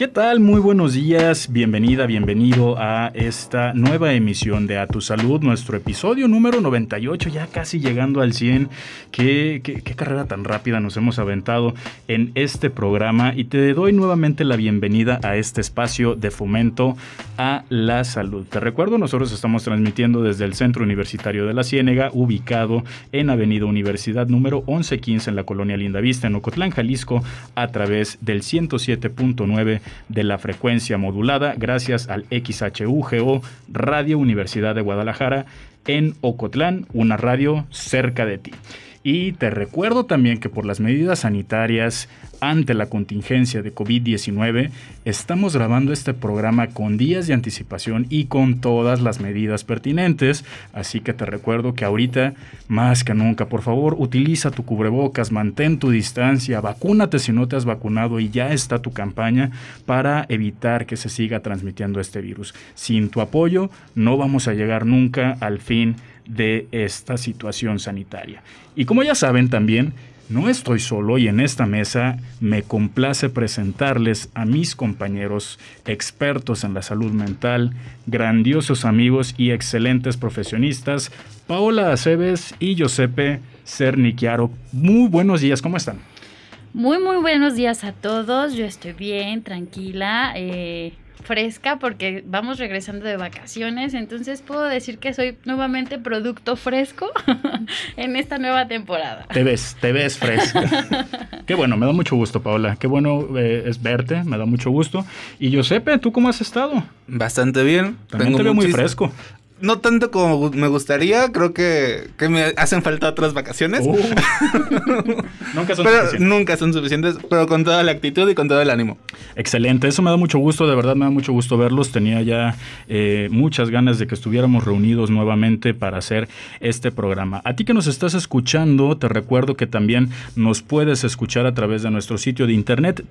¿Qué tal? Muy buenos días, bienvenida, bienvenido a esta nueva emisión de A Tu Salud, nuestro episodio número 98, ya casi llegando al 100. Qué, carrera tan rápida nos hemos aventado en este programa y te doy nuevamente la bienvenida a este espacio de fomento a la salud. Te recuerdo, nosotros estamos transmitiendo desde el Centro Universitario de la Ciénega, ubicado en Avenida Universidad número 1115 en la colonia Lindavista, en Ocotlán, Jalisco, a través del 107.9 de la frecuencia modulada gracias al XHUGO Radio Universidad de Guadalajara en Ocotlán, una radio cerca de ti. Y te recuerdo también que por las medidas sanitarias ante la contingencia de COVID-19, estamos grabando este programa con días de anticipación y con todas las medidas pertinentes. Así que te recuerdo que ahorita, más que nunca, por favor, utiliza tu cubrebocas, mantén tu distancia, vacúnate si no te has vacunado y ya está tu campaña para evitar que se siga transmitiendo este virus. Sin tu apoyo, no vamos a llegar nunca al fin de esta situación sanitaria. Y como ya saben también, no estoy solo y en esta mesa me complace presentarles a mis compañeros expertos en la salud mental, grandiosos amigos y excelentes profesionistas, Paola Aceves y Giuseppe Cernichiaro. Muy buenos días, ¿cómo están? Muy, muy buenos días a todos. Yo estoy bien, tranquila. Eh, fresca porque vamos regresando de vacaciones, entonces puedo decir que soy nuevamente producto fresco en esta nueva temporada. Te ves, te ves fresca. Qué bueno, me da mucho gusto, Paola. Qué bueno eh, es verte, me da mucho gusto. Y Giuseppe, ¿tú cómo has estado? Bastante bien. También te veo muy fresco. No tanto como me gustaría, creo que, que me hacen falta otras vacaciones. Uh. Nunca son pero suficientes. nunca son suficientes, pero con toda la actitud y con todo el ánimo. Excelente, eso me da mucho gusto, de verdad me da mucho gusto verlos. Tenía ya eh, muchas ganas de que estuviéramos reunidos nuevamente para hacer este programa. A ti que nos estás escuchando, te recuerdo que también nos puedes escuchar a través de nuestro sitio de internet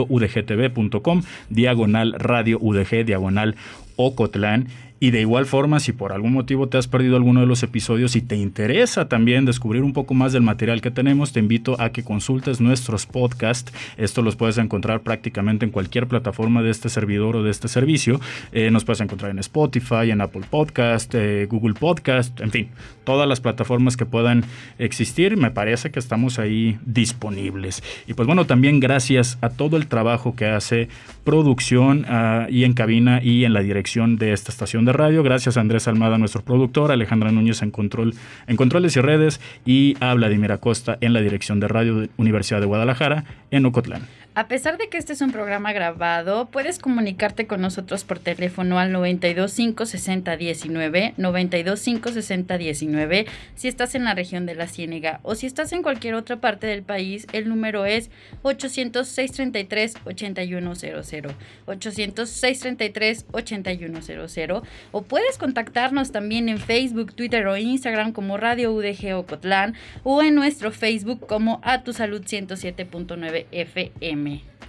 www.udgtv.com, diagonal radio UDG, diagonal Ocotlán. Y de igual forma, si por algún motivo te has perdido alguno de los episodios y te interesa también descubrir un poco más del material que tenemos, te invito a que consultes nuestros podcasts. Esto los puedes encontrar prácticamente en cualquier plataforma de este servidor o de este servicio. Eh, nos puedes encontrar en Spotify, en Apple Podcast, eh, Google Podcast, en fin, todas las plataformas que puedan existir. Me parece que estamos ahí disponibles. Y pues bueno, también gracias a todo el trabajo que hace producción ah, y en cabina y en la dirección de esta estación de radio. Gracias a Andrés Almada, nuestro productor, Alejandra Núñez en control en controles y redes y a Vladimir Acosta en la dirección de radio de Universidad de Guadalajara en Ocotlán. A pesar de que este es un programa grabado, puedes comunicarte con nosotros por teléfono al 9256019, 9256019, si estás en la región de la Ciénega o si estás en cualquier otra parte del país, el número es 800-633-8100, 800-633-8100 o puedes contactarnos también en Facebook, Twitter o Instagram como Radio UDG Ocotlán o en nuestro Facebook como A Tu Salud 107.9 FM.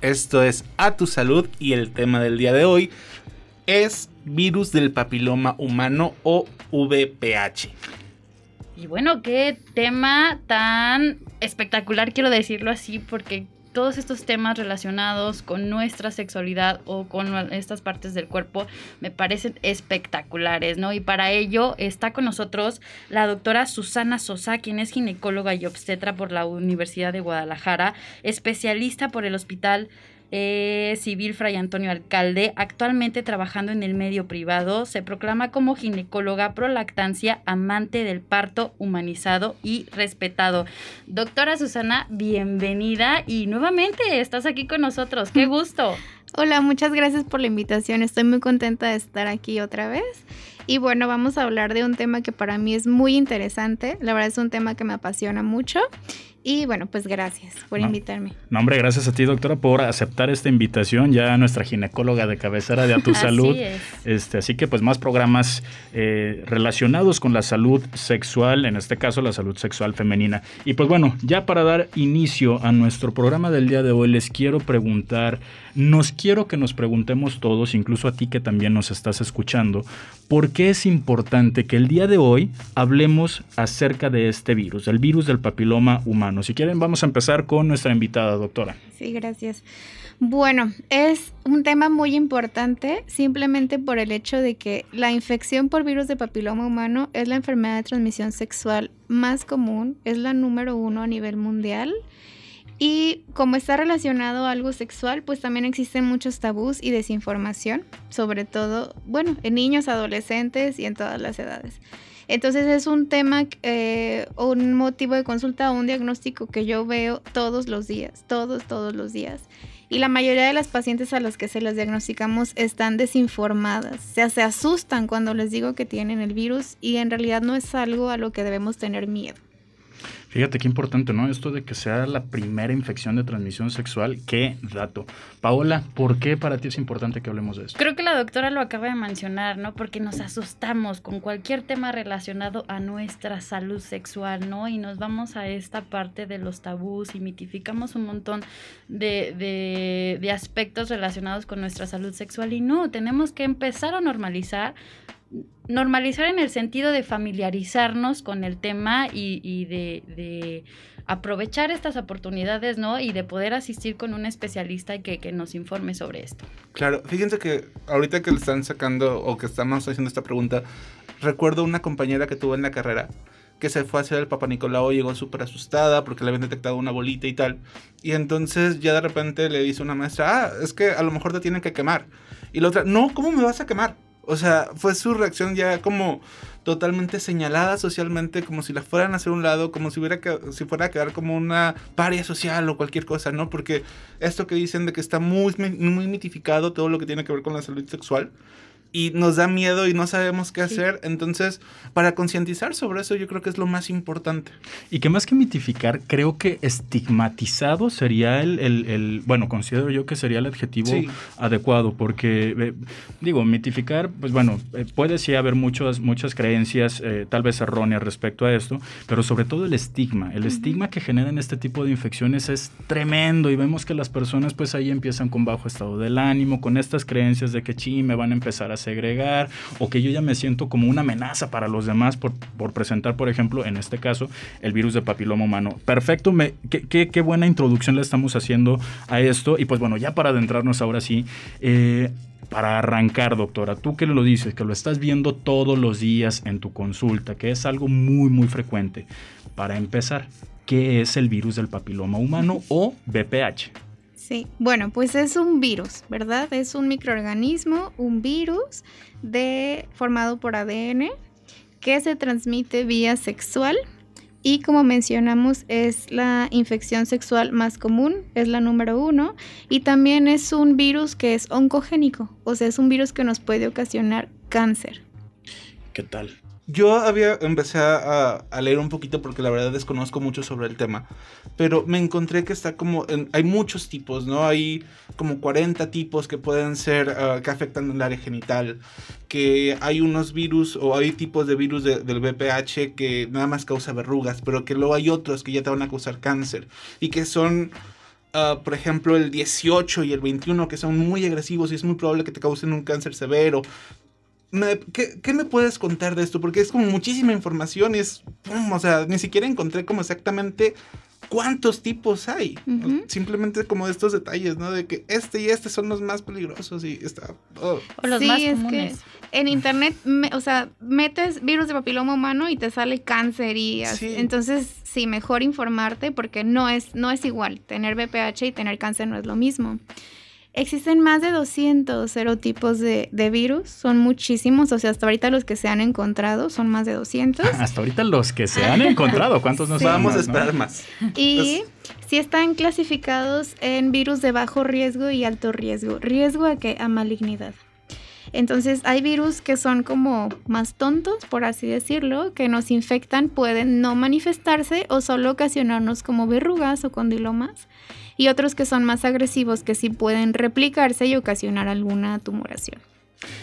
Esto es A Tu Salud y el tema del día de hoy es virus del papiloma humano o VPH. Y bueno, qué tema tan espectacular, quiero decirlo así, porque todos estos temas relacionados con nuestra sexualidad o con estas partes del cuerpo me parecen espectaculares, ¿no? Y para ello está con nosotros la doctora Susana Sosa, quien es ginecóloga y obstetra por la Universidad de Guadalajara, especialista por el Hospital eh, civil Fray Antonio Alcalde, actualmente trabajando en el medio privado, se proclama como ginecóloga pro lactancia, amante del parto humanizado y respetado. Doctora Susana, bienvenida y nuevamente estás aquí con nosotros. ¡Qué gusto! Hola, muchas gracias por la invitación. Estoy muy contenta de estar aquí otra vez. Y bueno, vamos a hablar de un tema que para mí es muy interesante. La verdad es un tema que me apasiona mucho. Y bueno, pues gracias por No. invitarme. No, hombre, gracias a ti, doctora, por aceptar esta invitación. Ya nuestra ginecóloga de cabecera de A Tu Así Salud. es. Este, así que, pues, más programas eh, relacionados con la salud sexual, en este caso, la salud sexual femenina. Y pues, bueno, ya para dar inicio a nuestro programa del día de hoy, les quiero preguntar, nos quiero que nos preguntemos todos, incluso a ti que también nos estás escuchando, ¿por qué es importante que el día de hoy hablemos acerca de este virus, el virus del papiloma humano? Si quieren, vamos a empezar con nuestra invitada, doctora. Sí, gracias. Bueno, es un tema muy importante simplemente por el hecho de que la infección por virus de papiloma humano es la enfermedad de transmisión sexual más común, es la número uno a nivel mundial. Y como está relacionado a algo sexual, pues también existen muchos tabús y desinformación, sobre todo, bueno, en niños, adolescentes y en todas las edades. Entonces es un tema, eh, un motivo de consulta un diagnóstico que yo veo todos los días, todos, todos los días. Y la mayoría de las pacientes a las que se las diagnosticamos están desinformadas, o sea, se asustan cuando les digo que tienen el virus y en realidad no es algo a lo que debemos tener miedo. Fíjate qué importante, ¿no? Esto de que sea la primera infección de transmisión sexual, qué dato. Paola, ¿por qué para ti es importante que hablemos de esto? Creo que la doctora lo acaba de mencionar, ¿no? Porque nos asustamos con cualquier tema relacionado a nuestra salud sexual, ¿no? Y nos vamos a esta parte de los tabús y mitificamos un montón de, de, de aspectos relacionados con nuestra salud sexual. Y no, tenemos que empezar a normalizar normalizar en el sentido de familiarizarnos con el tema y, y de, de aprovechar estas oportunidades, ¿no? Y de poder asistir con un especialista que, que nos informe sobre esto. Claro, fíjense que ahorita que le están sacando o que estamos haciendo esta pregunta, recuerdo una compañera que tuve en la carrera que se fue a hacer el Papa Nicolau, llegó súper asustada porque le habían detectado una bolita y tal. Y entonces ya de repente le dice una maestra, ah, es que a lo mejor te tienen que quemar. Y la otra, no, ¿cómo me vas a quemar? O sea, fue su reacción ya como totalmente señalada socialmente, como si la fueran a hacer un lado, como si, hubiera si fuera a quedar como una paria social o cualquier cosa, ¿no? Porque esto que dicen de que está muy, muy mitificado todo lo que tiene que ver con la salud sexual y nos da miedo y no sabemos qué Sí. hacer. Entonces, para concientizar sobre eso, yo creo que es lo más importante. Y que más que mitificar, creo que estigmatizado sería el, el- el- bueno, considero yo que sería el adjetivo Sí. adecuado, porque, eh, digo, mitificar, pues bueno, eh, puede sí haber muchas, muchas creencias, eh, tal vez erróneas respecto a esto, pero sobre todo el estigma. El estigma que generan este tipo de infecciones es tremendo y vemos que las personas pues ahí empiezan con bajo estado del ánimo, con estas creencias de que sí, me van a empezar a segregar o que yo ya me siento como una amenaza para los demás por, por presentar, por ejemplo, en este caso, el virus de papiloma humano. Perfecto, me, qué, qué- qué buena introducción le estamos haciendo a esto. Y pues bueno, ya para adentrarnos ahora sí, eh, para arrancar, doctora, tú que lo dices, que lo estás viendo todos los días en tu consulta, que es algo muy, muy frecuente. Para empezar, ¿qué es el virus del papiloma humano o BPH? Sí, bueno, pues es un virus, ¿verdad? Es un microorganismo, un virus formado por ADN que se transmite vía sexual y como mencionamos es la infección sexual más común, es la número uno y también es un virus que es oncogénico, o sea, es un virus que nos puede ocasionar cáncer. ¿Qué tal? Yo había empecé a, leer un poquito porque la verdad desconozco mucho sobre el tema, pero me encontré que está como hay muchos tipos, ¿no? Hay como 40 tipos que pueden ser ah, que afectan el área genital, que hay unos virus o hay tipos de virus de- del VPH que nada más causa verrugas, pero que luego hay otros que ya te van a causar cáncer y que son ah, por ejemplo, el 18 y el 21, que son muy agresivos y es muy probable que te causen un cáncer severo. Me- ¿qué, qué me puedes contar de esto? Porque es como muchísima información y es, pum, o sea, ni siquiera encontré como exactamente cuántos tipos hay. Ujú. Simplemente como estos detalles, ¿no? De que este y este son los más peligrosos y está... oh. O los Sí, más es que- comunes. En internet, me- o sea, metes virus de papiloma humano y te sale cáncer y así. Sí. entonces sí, mejor informarte porque no es no es igual. Tener VPH y tener cáncer no es lo mismo. Existen más de 200 serotipos de, de virus, son muchísimos, o sea, hasta ahorita los que se han encontrado son más de 200. Hasta ahorita los que se han encontrado, ¿cuántos nos Sí. Vamos a más, no? esperar más. Y sí están clasificados en virus de bajo riesgo y alto riesgo. ¿Riesgo a qué? A malignidad. Entonces hay virus que son como más tontos, por así decirlo, que nos infectan, pueden no manifestarse o solo ocasionarnos como verrugas o condilomas. Y otros que son más agresivos, que sí pueden replicarse y ocasionar alguna tumoración.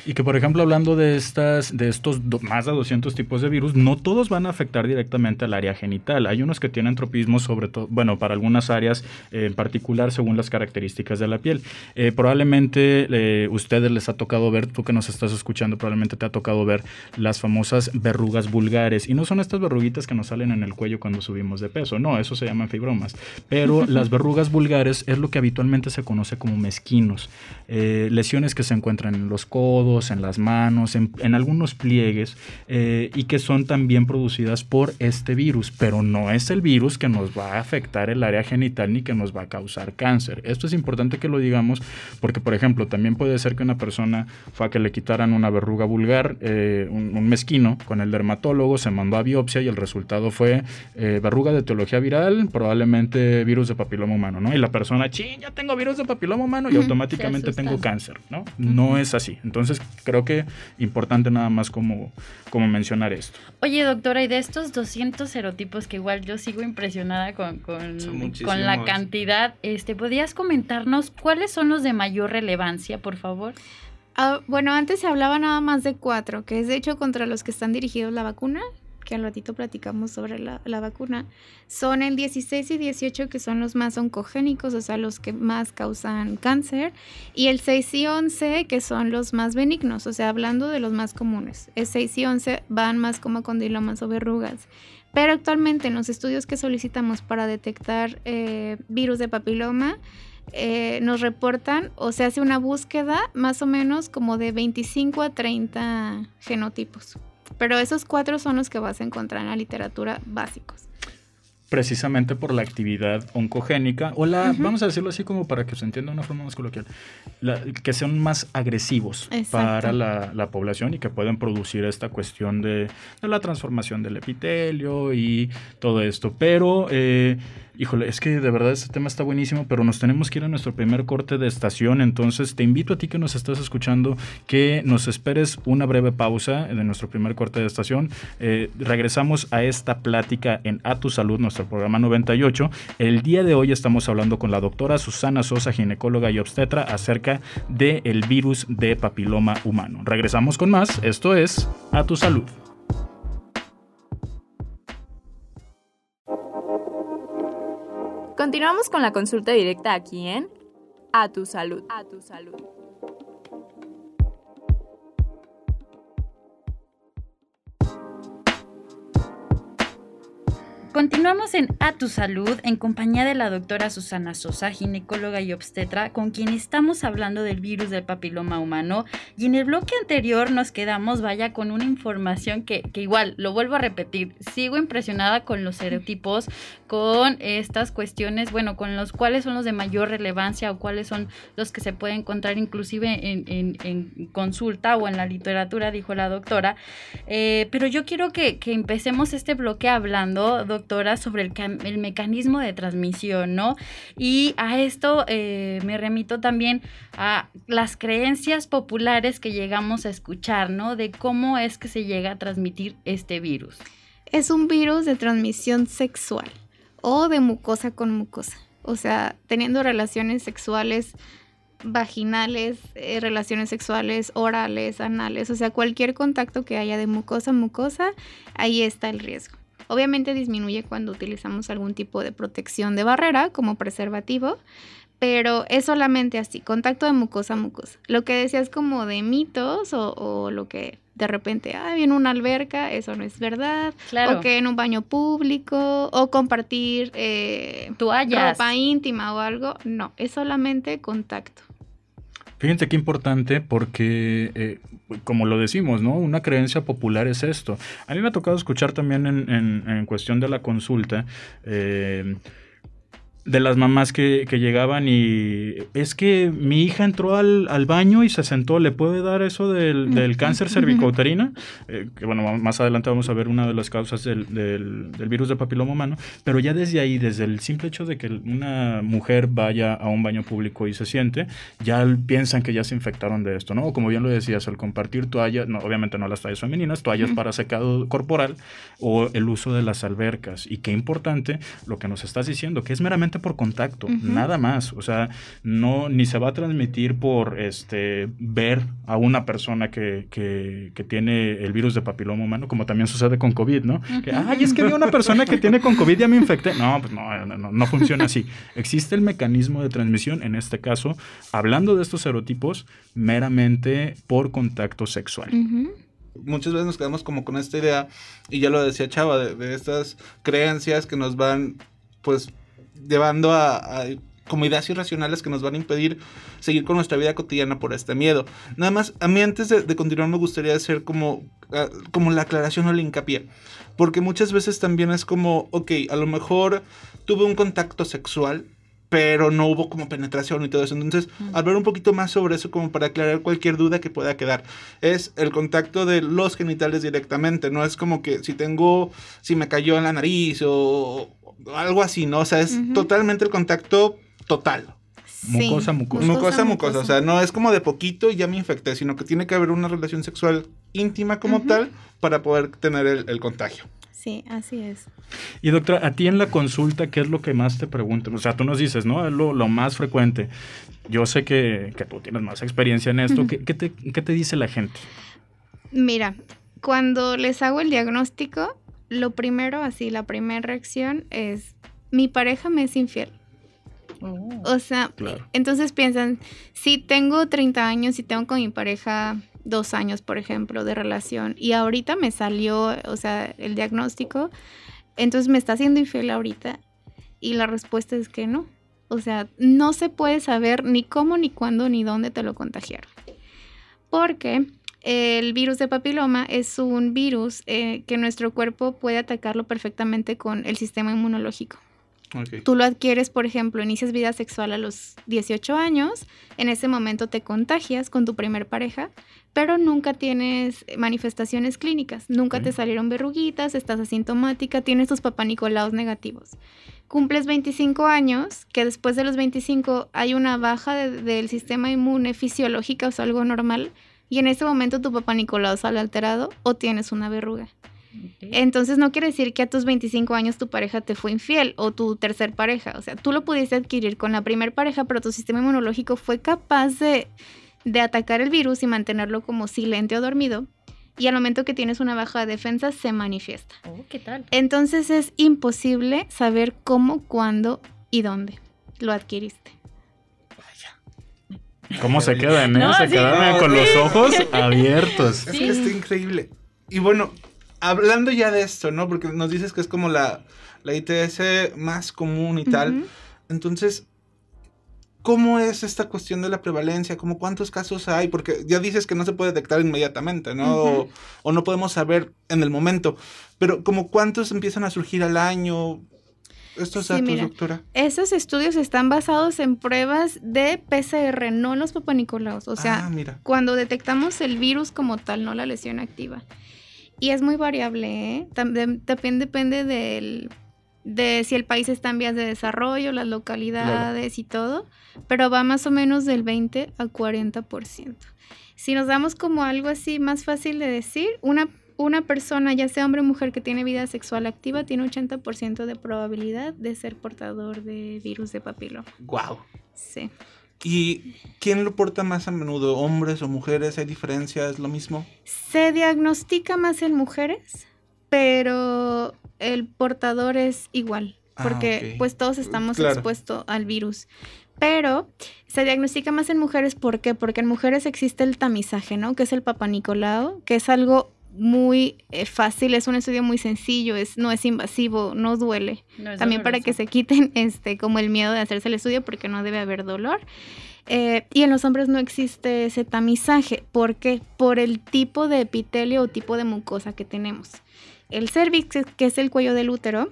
Y que, por ejemplo, hablando de estas, de estos do- más de 200 tipos de virus, no todos van a afectar directamente al área genital. Hay unos que tienen tropismo, sobre todo, bueno, para algunas áreas eh, en particular, según las características de la piel. Eh, probablemente eh, ustedes les ha tocado ver, tú que nos estás escuchando, probablemente te ha tocado ver las famosas verrugas vulgares. Y no son estas verruguitas que nos salen en el cuello cuando subimos de peso, no, eso se llaman fibromas. Pero las verrugas vulgares es lo que habitualmente se conoce como mezquinos. Eh, lesiones que se encuentran en los codos, en las manos, en, en algunos pliegues eh, y que son también producidas por este virus, pero no es el virus que nos va a afectar el área genital ni que nos va a causar cáncer. Esto es importante que lo digamos porque, por ejemplo, también puede ser que una persona fue a que le quitaran una verruga vulgar, eh, un, un mezquino, con el dermatólogo, se mandó a biopsia y el resultado fue eh, verruga de etiología viral, probablemente virus de papiloma humano, ¿no? Y la persona, ching, ya tengo virus de papiloma humano y automáticamente tengo cáncer, ¿no? No es así. Entonces, creo que importante nada más como, como mencionar esto. Oye, doctora, y de estos 200 serotipos que igual yo sigo impresionada con, con, con la cantidad, este, ¿podrías comentarnos cuáles son los de mayor relevancia, por favor? Ah, bueno, antes se hablaba nada más de cuatro, que es de hecho contra los que están dirigidos la vacuna, que al ratito platicamos sobre la, la vacuna. Son el 16 y 18 que son los más oncogénicos, o sea, los que más causan cáncer, y el 6 y 11 que son los más benignos, o sea, hablando de los más comunes. El 6 y 11 van más como condilomas o verrugas. Pero actualmente en los estudios que solicitamos para detectar eh, virus de papiloma, eh, nos reportan o se hace una búsqueda más o menos como de 25 a 30 genotipos. Pero esos cuatro son los que vas a encontrar en la literatura básicos. precisamente por la actividad oncogénica, o la, vamos a decirlo así como para que se entienda de una forma más coloquial, la- que son más agresivos Exacto. para la, la población y que pueden producir esta cuestión de, de la transformación del epitelio y todo esto. Pero, eh, híjole, es que de verdad este tema está buenísimo, pero nos tenemos que ir a nuestro primer corte de estación, entonces te invito a ti que nos estás escuchando que nos esperes una breve pausa de nuestro primer corte de estación. Eh, regresamos a esta plática en A Tu Salud, nuestro programa 98. El día de hoy estamos hablando con la doctora Susana Sosa, ginecóloga y obstetra, acerca del virus de papiloma humano. Regresamos con más. Esto es A Tu Salud. Continuamos con la consulta directa aquí en A tu salud. A tu salud. Continuamos en A Tu Salud en compañía de la doctora Susana Sosa, ginecóloga y obstetra, con quien estamos hablando del virus del papiloma humano. Y en el bloque anterior nos quedamos, vaya, con una información que, que igual, lo vuelvo a repetir, sigo impresionada con los serotipos, con estas cuestiones, bueno, con los cuáles son los de mayor relevancia o cuáles son los que se pueden encontrar inclusive en, en- en consulta o en la literatura, dijo la doctora. Eh, pero yo quiero que, que empecemos este bloque hablando, doctora, sobre el, cam- el mecanismo de transmisión, ¿no? Y a esto eh, me remito también a las creencias populares que llegamos a escuchar, ¿no? De cómo es que se llega a transmitir este virus. Es un virus de transmisión sexual o de mucosa con mucosa. O sea, teniendo relaciones sexuales vaginales, eh, relaciones sexuales orales, anales, o sea, cualquier contacto que haya de mucosa a mucosa, ahí está el riesgo. Obviamente disminuye cuando utilizamos algún tipo de protección de barrera como preservativo, pero es solamente así, contacto de mucosa a mucosa. Lo que decías como de mitos o, o lo que de repente, ah, viene una alberca, eso no es verdad, Claro. o que en un baño público, o compartir eh, Toallas. ropa íntima o algo, no, es solamente contacto. Fíjense qué importante porque, eh, como lo decimos, ¿no? Una creencia popular es esto. A mí me ha tocado escuchar también en, en- en cuestión de la consulta. eh, de las mamás que, que llegaban y es que mi hija entró al, al baño y se sentó, ¿le puede dar eso del, del cáncer cervicouterina? Eh, que bueno, más adelante vamos a ver una de las causas del, del, del virus de papiloma humano, pero ya desde ahí, desde el simple hecho de que una mujer vaya a un baño público y se siente, ya piensan que ya se infectaron de esto, ¿no? O como bien lo decías, al compartir toallas, no, obviamente no las toallas femeninas, toallas para secado corporal o el uso de las albercas. Y qué importante lo que nos estás diciendo, que es meramente por contacto, nada más. O sea, no, ni se va a transmitir por este ver a una persona que, que, que tiene el virus de papiloma humano, como también sucede con COVID, ¿no? Que, ay, es que vi una persona que tiene con COVID y ya me infecté. No, pues no, no, no funciona así. Existe el mecanismo de transmisión, en este caso, hablando de estos serotipos, meramente por contacto sexual. muchas veces nos quedamos como con esta idea, y ya lo decía Chava, de, de estas creencias que nos van, pues, llevando a, a ideas irracionales que nos van a impedir seguir con nuestra vida cotidiana por este miedo. Nada más, a mí antes de, de continuar me gustaría hacer como, ah, como la aclaración o el hincapié. Porque muchas veces también es como, ok, a lo mejor tuve un contacto sexual, pero no hubo como penetración y todo eso. Entonces, hablar un poquito más sobre eso como para aclarar cualquier duda que pueda quedar. Es el contacto de los genitales directamente, no es como que si tengo, si me cayó en la nariz o, o algo así, ¿no? O sea, es totalmente el contacto total. Sí. Mucosa, mucosa. Mucosa, mucosa. O sea, no es como de poquito y ya me infecté, sino que tiene que haber una relación sexual íntima como tal para poder tener el, el contagio. Sí, así es. Y doctora, a ti en la consulta, ¿qué es lo que más te preguntan? O sea, tú nos dices, ¿no? Es lo, lo más frecuente. Yo sé que, que tú tienes más experiencia en esto. ¿Qué, qué te, ¿Qué te dice la gente? Mira, cuando les hago el diagnóstico, lo primero, así, la primera reacción es, mi pareja me es infiel. O sea, Claro. entonces piensan, si tengo 30 años y tengo con mi pareja dos años, por ejemplo, de relación, y ahorita me salió, o sea, el diagnóstico, entonces me está haciendo infiel ahorita. Y la respuesta es que no. O sea, no se puede saber ni cómo, ni cuándo, ni dónde te lo contagiaron. Porque el virus de papiloma es un virus eh, que nuestro cuerpo puede atacarlo perfectamente con el sistema inmunológico. Ok. Tú lo adquieres, por ejemplo, inicias vida sexual a los 18 años, en ese momento te contagias con tu primer pareja, pero nunca tienes manifestaciones clínicas, nunca te salieron verruguitas, estás asintomática, tienes tus papanicolaos negativos. Cumples 25 años, que después de los 25 hay una baja de- del sistema inmune fisiológica o sea, algo normal, y en ese momento tu papanicolaos sale alterado o tienes una verruga. Entonces no quiere decir que a tus 25 años tu pareja te fue infiel o tu tercer pareja. O sea, tú lo pudiste adquirir con la primer pareja, pero tu sistema inmunológico fue capaz de, de atacar el virus y mantenerlo como silente o dormido. Y al momento que tienes una baja de defensa se manifiesta. Oh, ¿Qué tal? Entonces es imposible saber cómo, cuándo y dónde lo adquiriste. ¿Cómo se quedan, eh? No, se sí. quedan No, con sí. los ojos abiertos. Es que está increíble. Y bueno, hablando ya de esto, ¿no? Porque nos dices que es como la, la ITS más común y tal. Entonces, ¿cómo es esta cuestión de la prevalencia? ¿Cómo cuántos casos hay? Porque ya dices que no se puede detectar inmediatamente, ¿no? o, no podemos saber en el momento. Pero como cuántos empiezan a surgir al año. Estos Sí, datos, mira. doctora. Esos estudios están basados en pruebas de PCR, no los papanicolaos. O sea, ah, mira. cuando detectamos el virus como tal, no la lesión activa. Y es muy variable, ¿eh? También depende, depende del, de si el país está en vías de desarrollo, las localidades y todo, pero va más o menos del 20 a 40%. Si nos damos como algo así más fácil de decir, una, una persona, ya sea hombre o mujer que tiene vida sexual activa, tiene 80% de probabilidad de ser portador de virus de papiloma. Wow. Sí. ¿Y quién lo porta más a menudo? ¿Hombres o mujeres? ¿Hay diferencia? ¿Es lo mismo? Se diagnostica más en mujeres, pero el portador es igual, Ah, porque pues todos estamos Claro. expuestos al virus. Pero se diagnostica más en mujeres, ¿por qué? Porque en mujeres existe el tamizaje, ¿no? Que es el papanicolao, que es algo muy eh, fácil, es un estudio muy sencillo, es, no es invasivo, no duele. No es También para que se quiten este como el miedo de hacerse el estudio porque no debe haber dolor. Eh, y en los hombres no existe ese tamizaje. ¿Por qué? Por el tipo de epitelio o tipo de mucosa que tenemos. El cervix, que es el cuello del útero,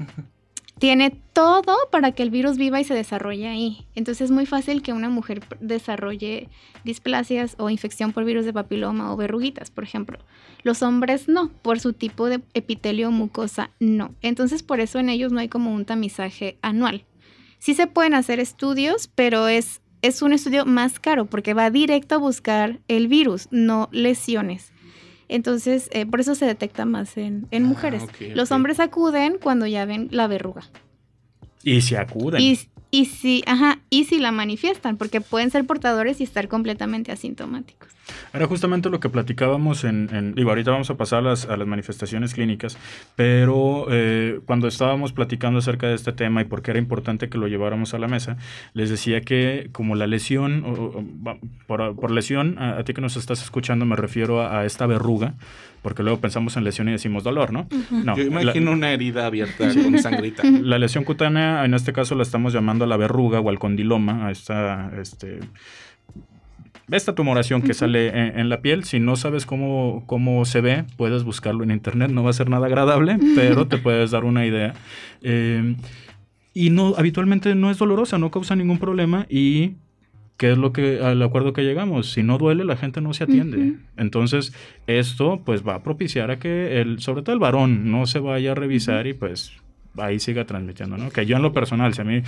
tiene todo para que el virus viva y se desarrolle ahí. Entonces es muy fácil que una mujer desarrolle displasias o infección por virus de papiloma o verruguitas, por ejemplo. Los hombres no, por su tipo de epitelio mucosa no. Entonces por eso en ellos no hay como un tamizaje anual. Sí se pueden hacer estudios, pero es, es un estudio más caro porque va directo a buscar el virus, no lesiones. Entonces, eh, por eso se detecta más en, en Ah, mujeres. Los hombres acuden cuando ya ven la verruga. Y se acuden. Y, y si, ajá, y si la manifiestan, porque pueden ser portadores y estar completamente asintomáticos. Era justamente lo que platicábamos en, en- digo, ahorita vamos a pasar a las, a las manifestaciones clínicas, pero eh, cuando estábamos platicando acerca de este tema y por qué era importante que lo lleváramos a la mesa, les decía que como la lesión, o- o- va- por, por lesión, a, a ti que nos estás escuchando me refiero a, a esta verruga, porque luego pensamos en lesión y decimos dolor, ¿no? No, Yo la- imagino una herida abierta con sangrita. la lesión cutánea, en este caso la estamos llamando a la verruga o al condiloma, a esta, este, esta tumoración que sale en, en la piel. Si no sabes cómo, cómo se ve, puedes buscarlo en internet. No va a ser nada agradable, pero te puedes dar una idea. Eh, y no, habitualmente no es dolorosa, no causa ningún problema y ¿Qué es lo que al acuerdo que llegamos? Si no duele, la gente no se atiende. Entonces, esto pues va a propiciar a que el, sobre todo el varón, no se vaya a revisar y pues ahí siga transmitiendo, ¿no? Que yo en lo personal, si a mí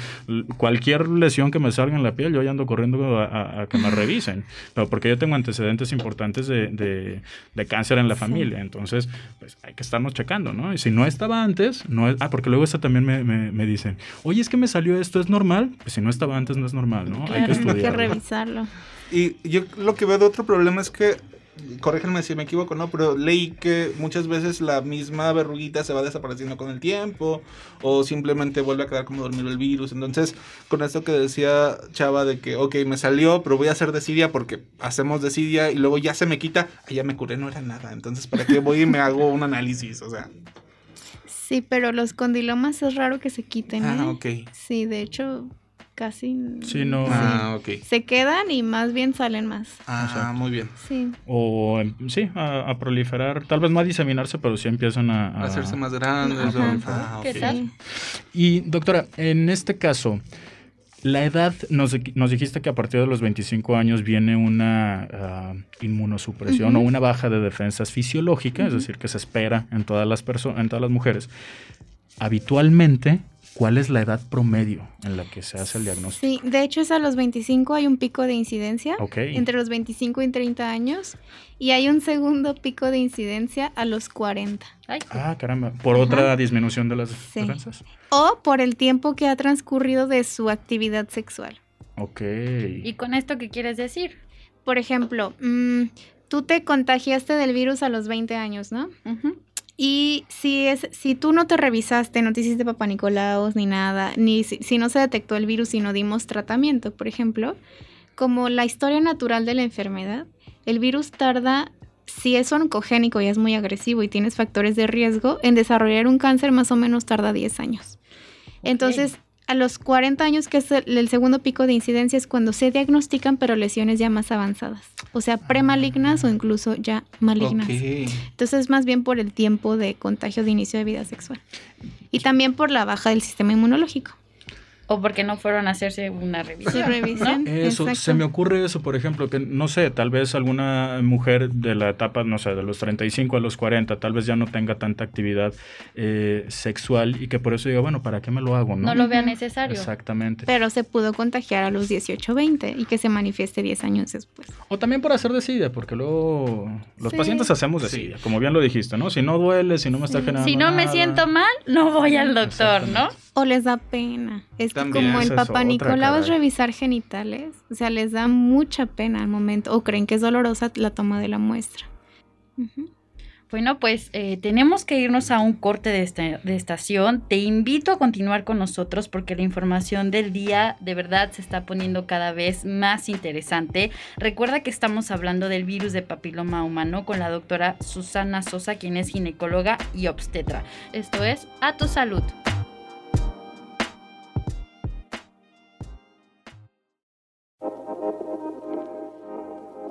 cualquier lesión que me salga en la piel, yo ya ando corriendo a, a- a que me revisen, pero porque yo tengo antecedentes importantes de, de- de cáncer en la familia, entonces pues hay que estarnos checando, ¿no? Y si no estaba antes, no es, ah, porque luego esta también me, me- me dicen, oye, es que me salió esto, ¿es normal? Pues si no estaba antes, no es normal, ¿no? hay que hay revisarlo. Y yo lo que veo de otro problema es que, corríjanme si me equivoco, ¿no? Pero leí que muchas veces la misma verruguita se va desapareciendo con el tiempo o simplemente vuelve a quedar como dormido el virus. Entonces, con esto que decía Chava de que, ok, me salió, pero voy a hacer desidia porque hacemos desidia y luego ya se me quita, ya me curé, no era nada. Entonces, ¿para qué voy y me hago un análisis? O sea, Sí, pero los condilomas es raro que se quiten. ah, ¿eh? ok. Sí, de hecho, casi. Sí, no. Ah, ok. Se quedan y más bien salen más. Ah, Exacto. muy bien. Sí. O sí, a, a proliferar, tal vez no a diseminarse, pero sí empiezan a... A a- hacerse más grandes. Ajá. o- ah, ¿Qué ok. tal? sí. Y doctora, en este caso, la edad, nos, nos dijiste que a partir de los 25 años viene una ah, inmunosupresión o una baja de defensas fisiológicas, es decir, que se espera en todas las personas, en todas las mujeres. Habitualmente, ¿cuál es la edad promedio en la que se hace el diagnóstico? Sí, de hecho es a los 25 hay un pico de incidencia. Ok. Entre los 25 y 30 años. Y hay un segundo pico de incidencia a los 40. Ay, Ah, caramba, por Ajá. otra disminución de las Sí. defensas. O por el tiempo que ha transcurrido de su actividad sexual. Ok. ¿Y con esto qué quieres decir? Por ejemplo, mm, tú te contagiaste del virus a los 20 años, ¿no? Ujú. Y si es, si tú no te revisaste, no te hiciste papá Nicolaos ni nada, ni si, si no se detectó el virus y no dimos tratamiento, por ejemplo, como la historia natural de la enfermedad, el virus tarda, si es oncogénico y es muy agresivo y tienes factores de riesgo, en desarrollar un cáncer más o menos tarda 10 años. Entonces, a los 40 años, que es el, el segundo pico de incidencia, es cuando se diagnostican, pero lesiones ya más avanzadas. O sea, premalignas o incluso ya malignas. Ok. Entonces, más bien por el tiempo de contagio de inicio de vida sexual. Y también por la baja del sistema inmunológico. O porque no fueron a hacerse una revisión. Eso, exacto. se me ocurre eso, por ejemplo, que no sé, tal vez alguna mujer de la etapa, no sé, de los 35 a los 40, tal vez ya no tenga tanta actividad eh, sexual y que por eso diga, bueno, ¿para qué me lo hago? No, No lo vea necesario. Exactamente. Pero se pudo contagiar a los 18 20 y que se manifieste 10 años después. O también por hacer desidia, porque luego los Sí. pacientes hacemos desidia, como bien lo dijiste, ¿no? Si no duele, si no me está Sí. generando Si no me siento mal, no voy al doctor, ¿no? O les da pena. Es que como el papá Nicolau es revisar genitales, o sea, les da mucha pena al momento. O creen que es dolorosa la toma de la muestra. Bueno, pues eh, tenemos que irnos a un corte de, esta- de estación. Te invito a continuar con nosotros porque la información del día de verdad se está poniendo cada vez más interesante. Recuerda que estamos hablando del virus de papiloma humano con la doctora Susana Sosa, quien es ginecóloga y obstetra. Esto es A tu salud.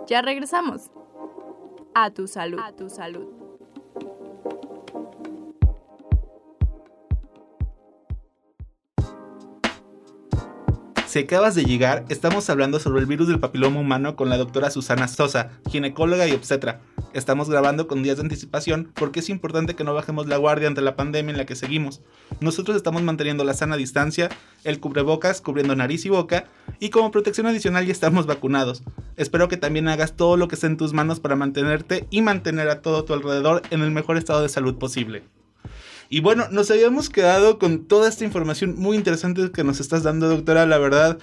Ya regresamos. A tu salud. A tu salud. Si acabas de llegar, estamos hablando sobre el virus del papiloma humano con la doctora Susana Sosa, ginecóloga y obstetra. Estamos grabando con días de anticipación porque es importante que no bajemos la guardia ante la pandemia en la que seguimos. Nosotros estamos manteniendo la sana distancia, el cubrebocas cubriendo nariz y boca, y como protección adicional ya estamos vacunados. Espero que también hagas todo lo que esté en tus manos para mantenerte y mantener a todo tu alrededor en el mejor estado de salud posible. Y bueno, nos habíamos quedado con toda esta información muy interesante que nos estás dando, doctora. La verdad,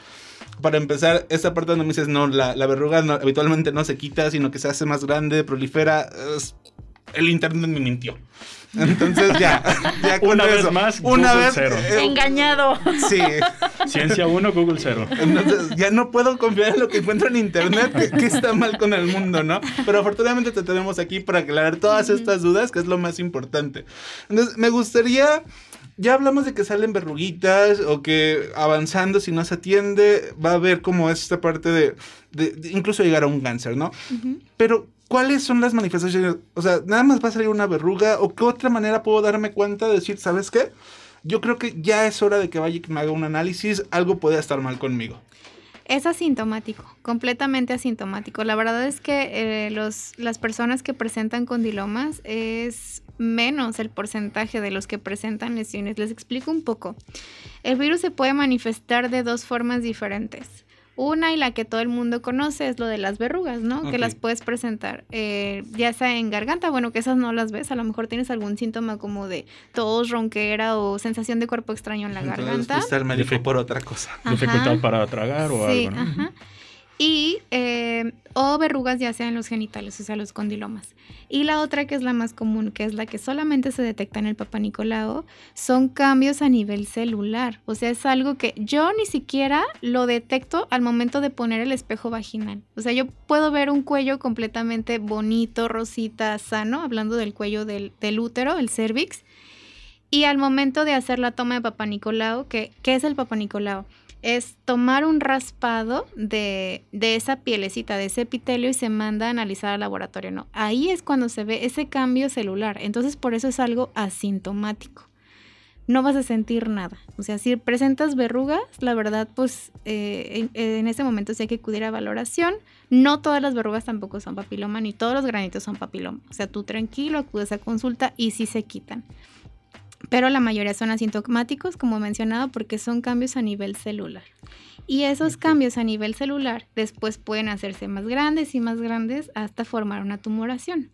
para empezar, esta parte donde me dices, no, la, la verruga no- habitualmente no se quita, sino que se hace más grande, prolifera. es- el internet me mintió. Entonces ya, ya con Una vez eso, más, una Google vez cero. eh, Engañado. Sí, Ciencia 1, Google 0. entonces ya no puedo confiar en lo que encuentro en internet, que, que está mal con el mundo, ¿no? Pero afortunadamente te tenemos aquí para aclarar todas estas dudas, que es lo más importante. Entonces, me gustaría, ya hablamos de que salen verruguitas o que avanzando, si no se atiende, va a haber como esta parte de, de- de incluso llegar a un cáncer, ¿no? Pero, ¿cuáles son las manifestaciones? O sea, nada más va a salir una verruga o qué otra manera puedo darme cuenta de decir, ¿sabes qué? Yo creo que ya es hora de que vaya y que me haga un análisis, algo puede estar mal conmigo. Es asintomático, completamente asintomático. La verdad es que eh, los, las personas que presentan condilomas es menos el porcentaje de los que presentan lesiones. Les explico un poco. El virus se puede manifestar de dos formas diferentes. Una y la que todo el mundo conoce es lo de las verrugas, ¿no? Que las puedes presentar eh, ya sea en garganta, bueno, que esas no las ves, a lo mejor tienes algún síntoma como de tos, ronquera o sensación de cuerpo extraño en la Entonces, garganta. al médico por otra cosa. Ajá. Dificultad para tragar o Sí, algo, ¿no? ajá. Eh, o verrugas ya sea en los genitales, o sea, los condilomas. Y la otra que es la más común, que es la que solamente se detecta en el Papa Nicolau, son cambios a nivel celular. O sea, es algo que yo ni siquiera lo detecto al momento de poner el espejo vaginal. O sea, yo puedo ver un cuello completamente bonito, rosita, sano, hablando del cuello del, útero, el cervix. Y al momento de hacer la toma de Papa Nicolau, que, ¿qué es el Papa Nicolau? Es tomar un raspado de, de esa pielecita, de ese epitelio y se manda a analizar al laboratorio. No, ahí es cuando se ve ese cambio celular. Entonces, por eso es algo asintomático. No vas a sentir nada. O sea, si presentas verrugas, la verdad, pues eh, en, en ese momento sí hay que acudir a valoración. No todas las verrugas tampoco son papiloma, ni todos los granitos son papiloma. O sea, tú tranquilo, acudes a consulta y sí se quitan pero la mayoría son asintomáticos, como he mencionado, porque son cambios a nivel celular. Y esos cambios a nivel celular después pueden hacerse más grandes y más grandes hasta formar una tumoración.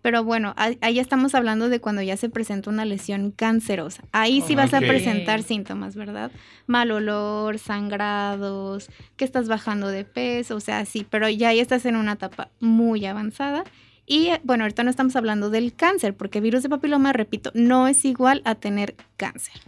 Pero bueno, ahí estamos hablando de cuando ya se presenta una lesión cancerosa. Ahí sí vas a presentar síntomas, ¿verdad? Mal olor, sangrados, que estás bajando de peso, o sea, sí, pero ya ahí estás en una etapa muy avanzada. Y bueno, ahorita no estamos hablando del cáncer, porque virus de papiloma, repito, no es igual a tener cáncer.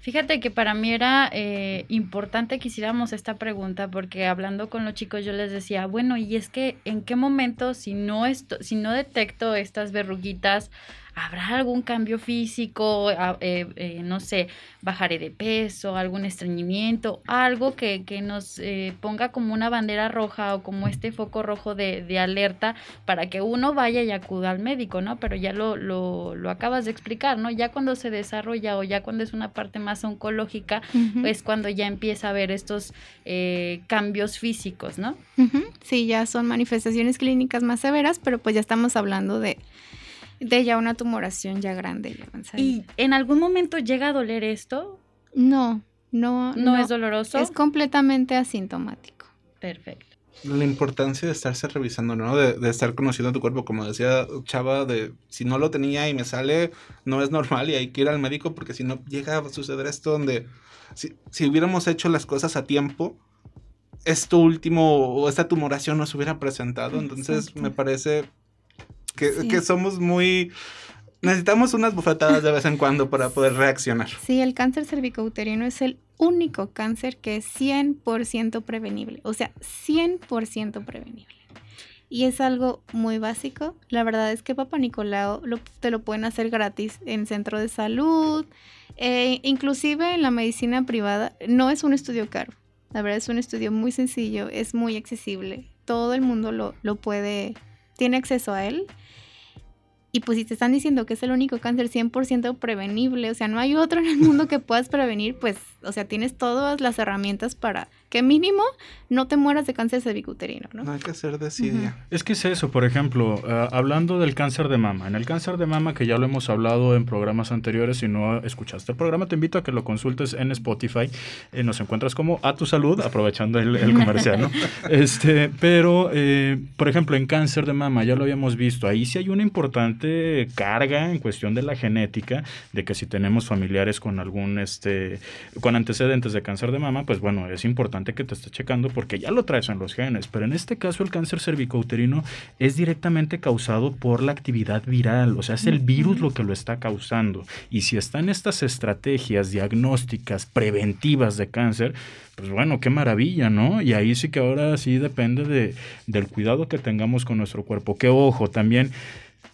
Fíjate que para mí era eh, importante que hiciéramos esta pregunta porque hablando con los chicos yo les decía, bueno, y es que en qué momento si no esto, si no detecto estas verruguitas, ¿habrá algún cambio físico? Eh, eh, no sé, bajaré de peso, algún estreñimiento, algo que, que nos eh, ponga como una bandera roja o como este foco rojo de, de alerta para que uno vaya y acuda al médico, ¿no? Pero ya lo, lo, lo acabas de explicar, ¿no? Ya cuando se desarrolla o ya cuando es una parte más oncológica, es cuando ya empieza a haber estos cambios físicos, ¿no? Sí, ya son manifestaciones clínicas más severas, pero pues ya estamos hablando de, de ya una tumoración ya grande y avanzada. ¿Y en algún momento llega a doler esto? no, no, ¿No, es doloroso? es completamente asintomático. Perfecto. La importancia de estarse revisando, ¿no? De, de estar conociendo tu cuerpo, como decía Chava, de si no lo tenía y me sale, no es normal y hay que ir al médico porque si no llega a suceder esto donde si, si hubiéramos hecho las cosas a tiempo, esto último o esta tumoración no se hubiera presentado. Entonces Exacto. me parece que, Sí. que somos muy... Necesitamos unas bofetadas de vez en cuando para poder reaccionar. Sí, el cáncer cervicouterino es el único cáncer que es 100% prevenible, o sea, 100% prevenible. Y es algo muy básico. La verdad es que Papa Nicolau lo- te lo pueden hacer gratis en centro de salud, eh, inclusive en la medicina privada. No es un estudio caro. La verdad es un estudio muy sencillo, es muy accesible. Todo el mundo lo, lo puede, tiene acceso a él. Y pues si te están diciendo que es el único cáncer 100% prevenible, o sea, no hay otro en el mundo que puedas prevenir, pues, o sea, tienes todas las herramientas para que mínimo no te mueras de cáncer cervicuterino, ¿no? No hay que hacer desidia. Es que es eso, por ejemplo, ah, hablando del cáncer de mama. En el cáncer de mama, que ya lo hemos hablado en programas anteriores, si no escuchaste el programa, te invito a que lo consultes en Spotify. Eh, nos encuentras como A Tu Salud, aprovechando el, el comercial, ¿no? este, pero, eh, por ejemplo, en cáncer de mama, ya lo habíamos visto, ahí sí hay una importante carga en cuestión de la genética, de que si tenemos familiares con algún, este, con antecedentes de cáncer de mama, pues bueno, es importante que te esté checando porque ya lo traes en los genes. Pero en este caso, el cáncer cervicouterino es directamente causado por la actividad viral, o sea, es el virus lo que lo está causando. Y si están estas estrategias diagnósticas preventivas de cáncer, pues bueno, qué maravilla, ¿no? Y ahí sí que ahora sí depende de, del cuidado que tengamos con nuestro cuerpo. Que ojo, también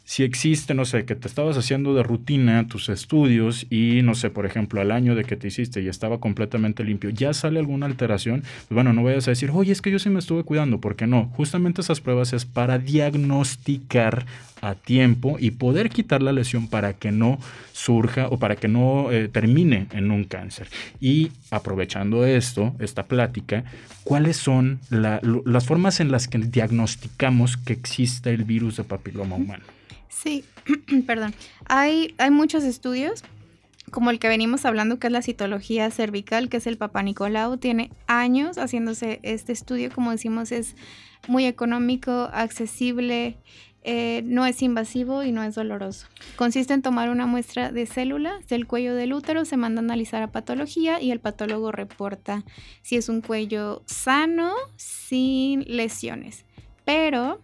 si existe, no sé, que te estabas haciendo de rutina tus estudios y, no sé, por ejemplo, al año de que te hiciste y estaba completamente limpio, ya sale alguna alteración, pues bueno, no vayas a decir, oye, es que yo sí me estuve cuidando, porque no, justamente esas pruebas es para diagnosticar a tiempo y poder quitar la lesión para que no surja o para que no eh, termine en un cáncer. Y aprovechando esto, esta plática, ¿cuáles son la, las formas en las que diagnosticamos que existe el virus de papiloma humano? Sí, perdón. Hay, hay muchos estudios, como el que venimos hablando, que es la citología cervical, que es el Papa Nicolau. Tiene años haciéndose este estudio, como decimos, es muy económico, accesible, eh, no es invasivo y no es doloroso. Consiste en tomar una muestra de células del cuello del útero, se manda a analizar a patología y el patólogo reporta si es un cuello sano, sin lesiones. Pero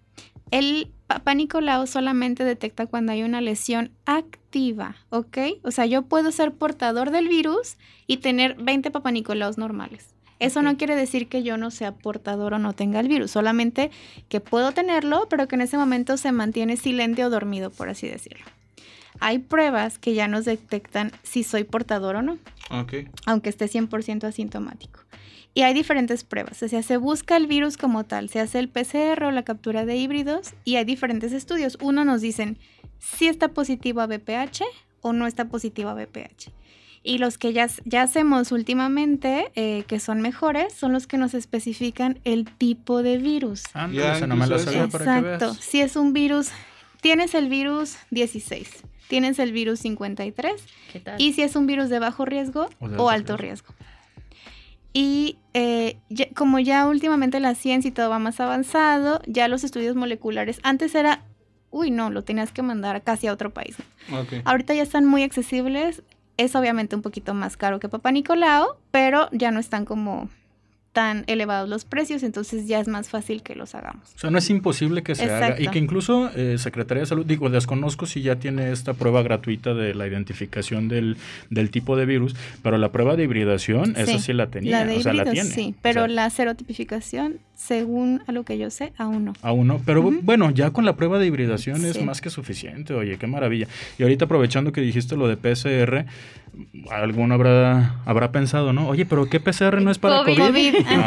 el Papa Nicolau solamente detecta cuando hay una lesión activa, ¿ok? O sea, yo puedo ser portador del virus y tener 20 Papa Nicolaus normales. Eso no quiere decir que yo no sea portador o no tenga el virus, solamente que puedo tenerlo, pero que en ese momento se mantiene silente o dormido, por así decirlo. Hay pruebas que ya nos detectan si soy portador o no, aunque esté 100% asintomático. Y hay diferentes pruebas, o sea, se busca el virus como tal, se hace el PCR o la captura de híbridos y hay diferentes estudios. Uno nos dicen si está positivo a BPH o no está positivo a BPH. Y los que ya, ya hacemos últimamente, eh, que son mejores, son los que nos especifican el tipo de virus. Ah, no, Ya, esa no me incluso sabía eso. para que Exacto. veas. Si es un virus, tienes el virus 16, tienes el virus 53 ¿Qué tal? y si es un virus de bajo riesgo O alto riesgo. Y eh, ya- como ya últimamente la ciencia y todo va más avanzado, ya los estudios moleculares, antes era, uy, no, lo tenías que mandar casi a otro país. Ahorita ya están muy accesibles, es obviamente un poquito más caro que Papá Nicolau, pero ya no están como tan elevados los precios, entonces ya es más fácil que los hagamos. O sea, no es imposible que se haga. Y que incluso eh, Secretaría de Salud, digo, desconozco si ya tiene esta prueba gratuita de la identificación del, del tipo de virus, pero la prueba de hibridación, esa sí la tenía. La de o sea, la tiene. sí, O pero sea, la serotipificación, según a lo que yo sé, aún no. Aún no, pero bueno, ya con la prueba de hibridación es más que suficiente, oye, qué maravilla. Y ahorita aprovechando que dijiste lo de PCR, alguno habrá, habrá pensado, ¿no? Oye, pero ¿qué PCR no es para COVID. COVID? No,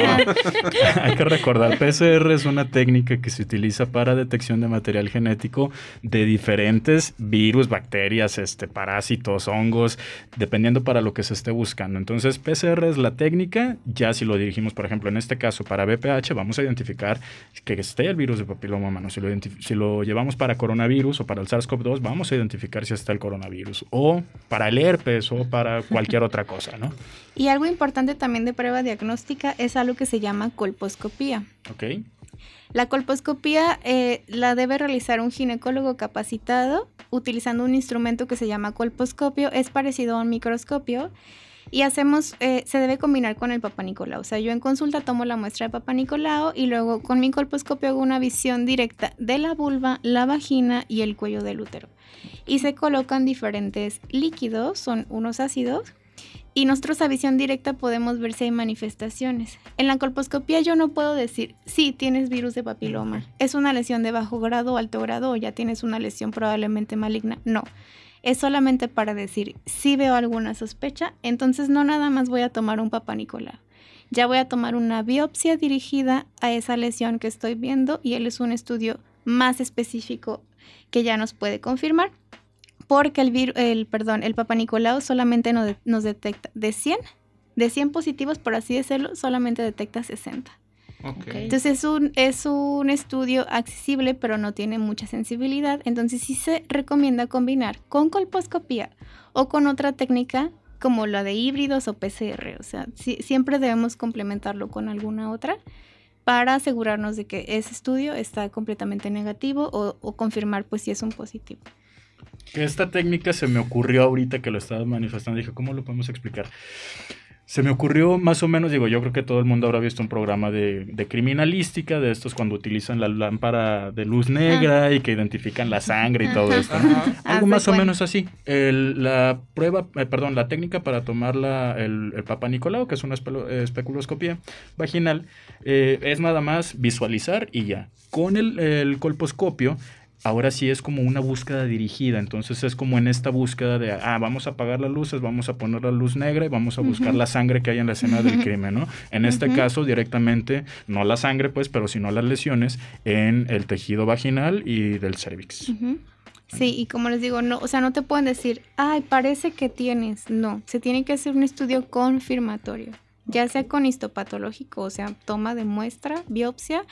hay que recordar, PCR es una técnica que se utiliza para detección de material genético de diferentes virus, bacterias, este, parásitos, hongos, dependiendo para lo que se esté buscando. Entonces, PCR es la técnica, ya si lo dirigimos, por ejemplo, en este caso para BPH, vamos a identificar que esté el virus de papiloma humano. Si lo, identif- si lo llevamos para coronavirus o para el SARS-CoV-2, vamos a identificar si está el coronavirus. O para el herpes o para cualquier otra cosa, ¿no? Y algo importante también de prueba diagnóstica es algo que se llama colposcopía. ¿Ok? La colposcopía eh, la debe realizar un ginecólogo capacitado utilizando un instrumento que se llama colposcopio. Es parecido a un microscopio y hacemos, eh, se debe combinar con el Papa Nicolau. O sea, yo en consulta tomo la muestra de Papa Nicolau y luego con mi colposcopio hago una visión directa de la vulva, la vagina y el cuello del útero. Y se colocan diferentes líquidos, son unos ácidos, y nosotros a visión directa podemos ver si hay manifestaciones. En la colposcopía yo no puedo decir, sí, tienes virus de papiloma. Es una lesión de bajo grado alto grado o ya tienes una lesión probablemente maligna. No. Es solamente para decir, si veo alguna sospecha, entonces no nada más voy a tomar un papá Nicolau. Ya voy a tomar una biopsia dirigida a esa lesión que estoy viendo y él es un estudio más específico que ya nos puede confirmar porque el, el, perdón, el Papa Nicolau solamente nos detecta de 100 De 100 positivos, por así decirlo, solamente detecta 60. Entonces es un, es un estudio accesible, pero no tiene mucha sensibilidad. Entonces sí se recomienda combinar con colposcopía o con otra técnica como la de híbridos o PCR. O sea, sí- siempre debemos complementarlo con alguna otra para asegurarnos de que ese estudio está completamente negativo o, o confirmar pues si es un positivo. Esta técnica se me ocurrió ahorita que lo estaba manifestando. Dije, ¿cómo lo podemos explicar? Se me ocurrió más o menos, digo, yo creo que todo el mundo habrá visto un programa de, de criminalística, de estos cuando utilizan la lámpara de luz negra y que identifican la sangre y todo esto. ¿no? Algo más o menos así. El- la prueba, eh, perdón, la técnica para tomar la, el, el Papa Nicolau, que es una eh, especuloscopía vaginal, eh, es nada más visualizar y ya. Con el, el colposcopio, ahora sí es como una búsqueda dirigida. Entonces es como en esta búsqueda de, ah, vamos a apagar las luces, vamos a poner la luz negra y vamos a buscar la sangre que hay en la escena del crimen, ¿no? En este caso, directamente, no la sangre, pues, pero sino las lesiones en el tejido vaginal y del cervix. Sí, y como les digo, no, o sea, no te pueden decir, ay, parece que tienes. No, se tiene que hacer un estudio confirmatorio, ya sea con histopatológico, o sea, toma de muestra, biopsia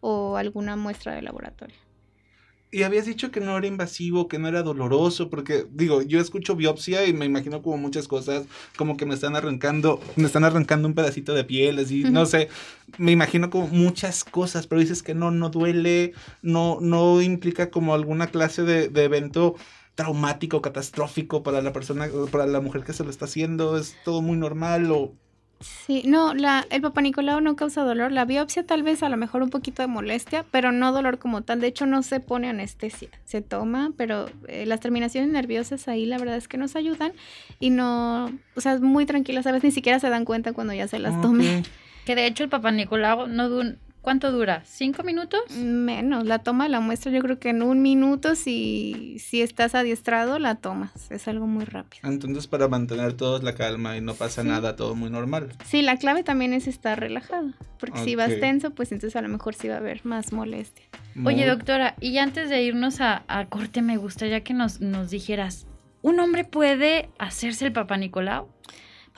o alguna muestra de laboratorio. Y habías dicho que no era invasivo, que no era doloroso, porque digo, yo escucho biopsia y me imagino como muchas cosas, como que me están arrancando, me están arrancando un pedacito de piel, así, no sé, me imagino como muchas cosas, pero dices que no, no duele, no, no implica como alguna clase de, de evento traumático, catastrófico para la persona, para la mujer que se lo está haciendo, es todo muy normal o... Sí, no, la, el Papa Nicolau no causa dolor. La biopsia tal vez a lo mejor un poquito de molestia, pero no dolor como tal. De hecho, no se pone anestesia. Se toma, pero eh, las terminaciones nerviosas ahí la verdad es que nos ayudan y no, o sea, es muy tranquila, ¿sabes? Ni siquiera se dan cuenta cuando ya se las tome. Ok. Que de hecho el Papa Nicolau no du- ¿Cuánto dura? ¿Cinco minutos? Menos, la toma de la muestra yo creo que en un minuto si, si estás adiestrado la tomas. Es algo muy rápido. Entonces para mantener todos la calma y no pasa Sí. nada, todo muy normal. Sí, la clave también es estar relajado. Porque si vas tenso, pues entonces a lo mejor sí va a haber más molestia. Oye, doctora, y antes de irnos a, a corte, me gustaría que nos, nos dijeras, ¿un hombre puede hacerse el Papa Nicolau?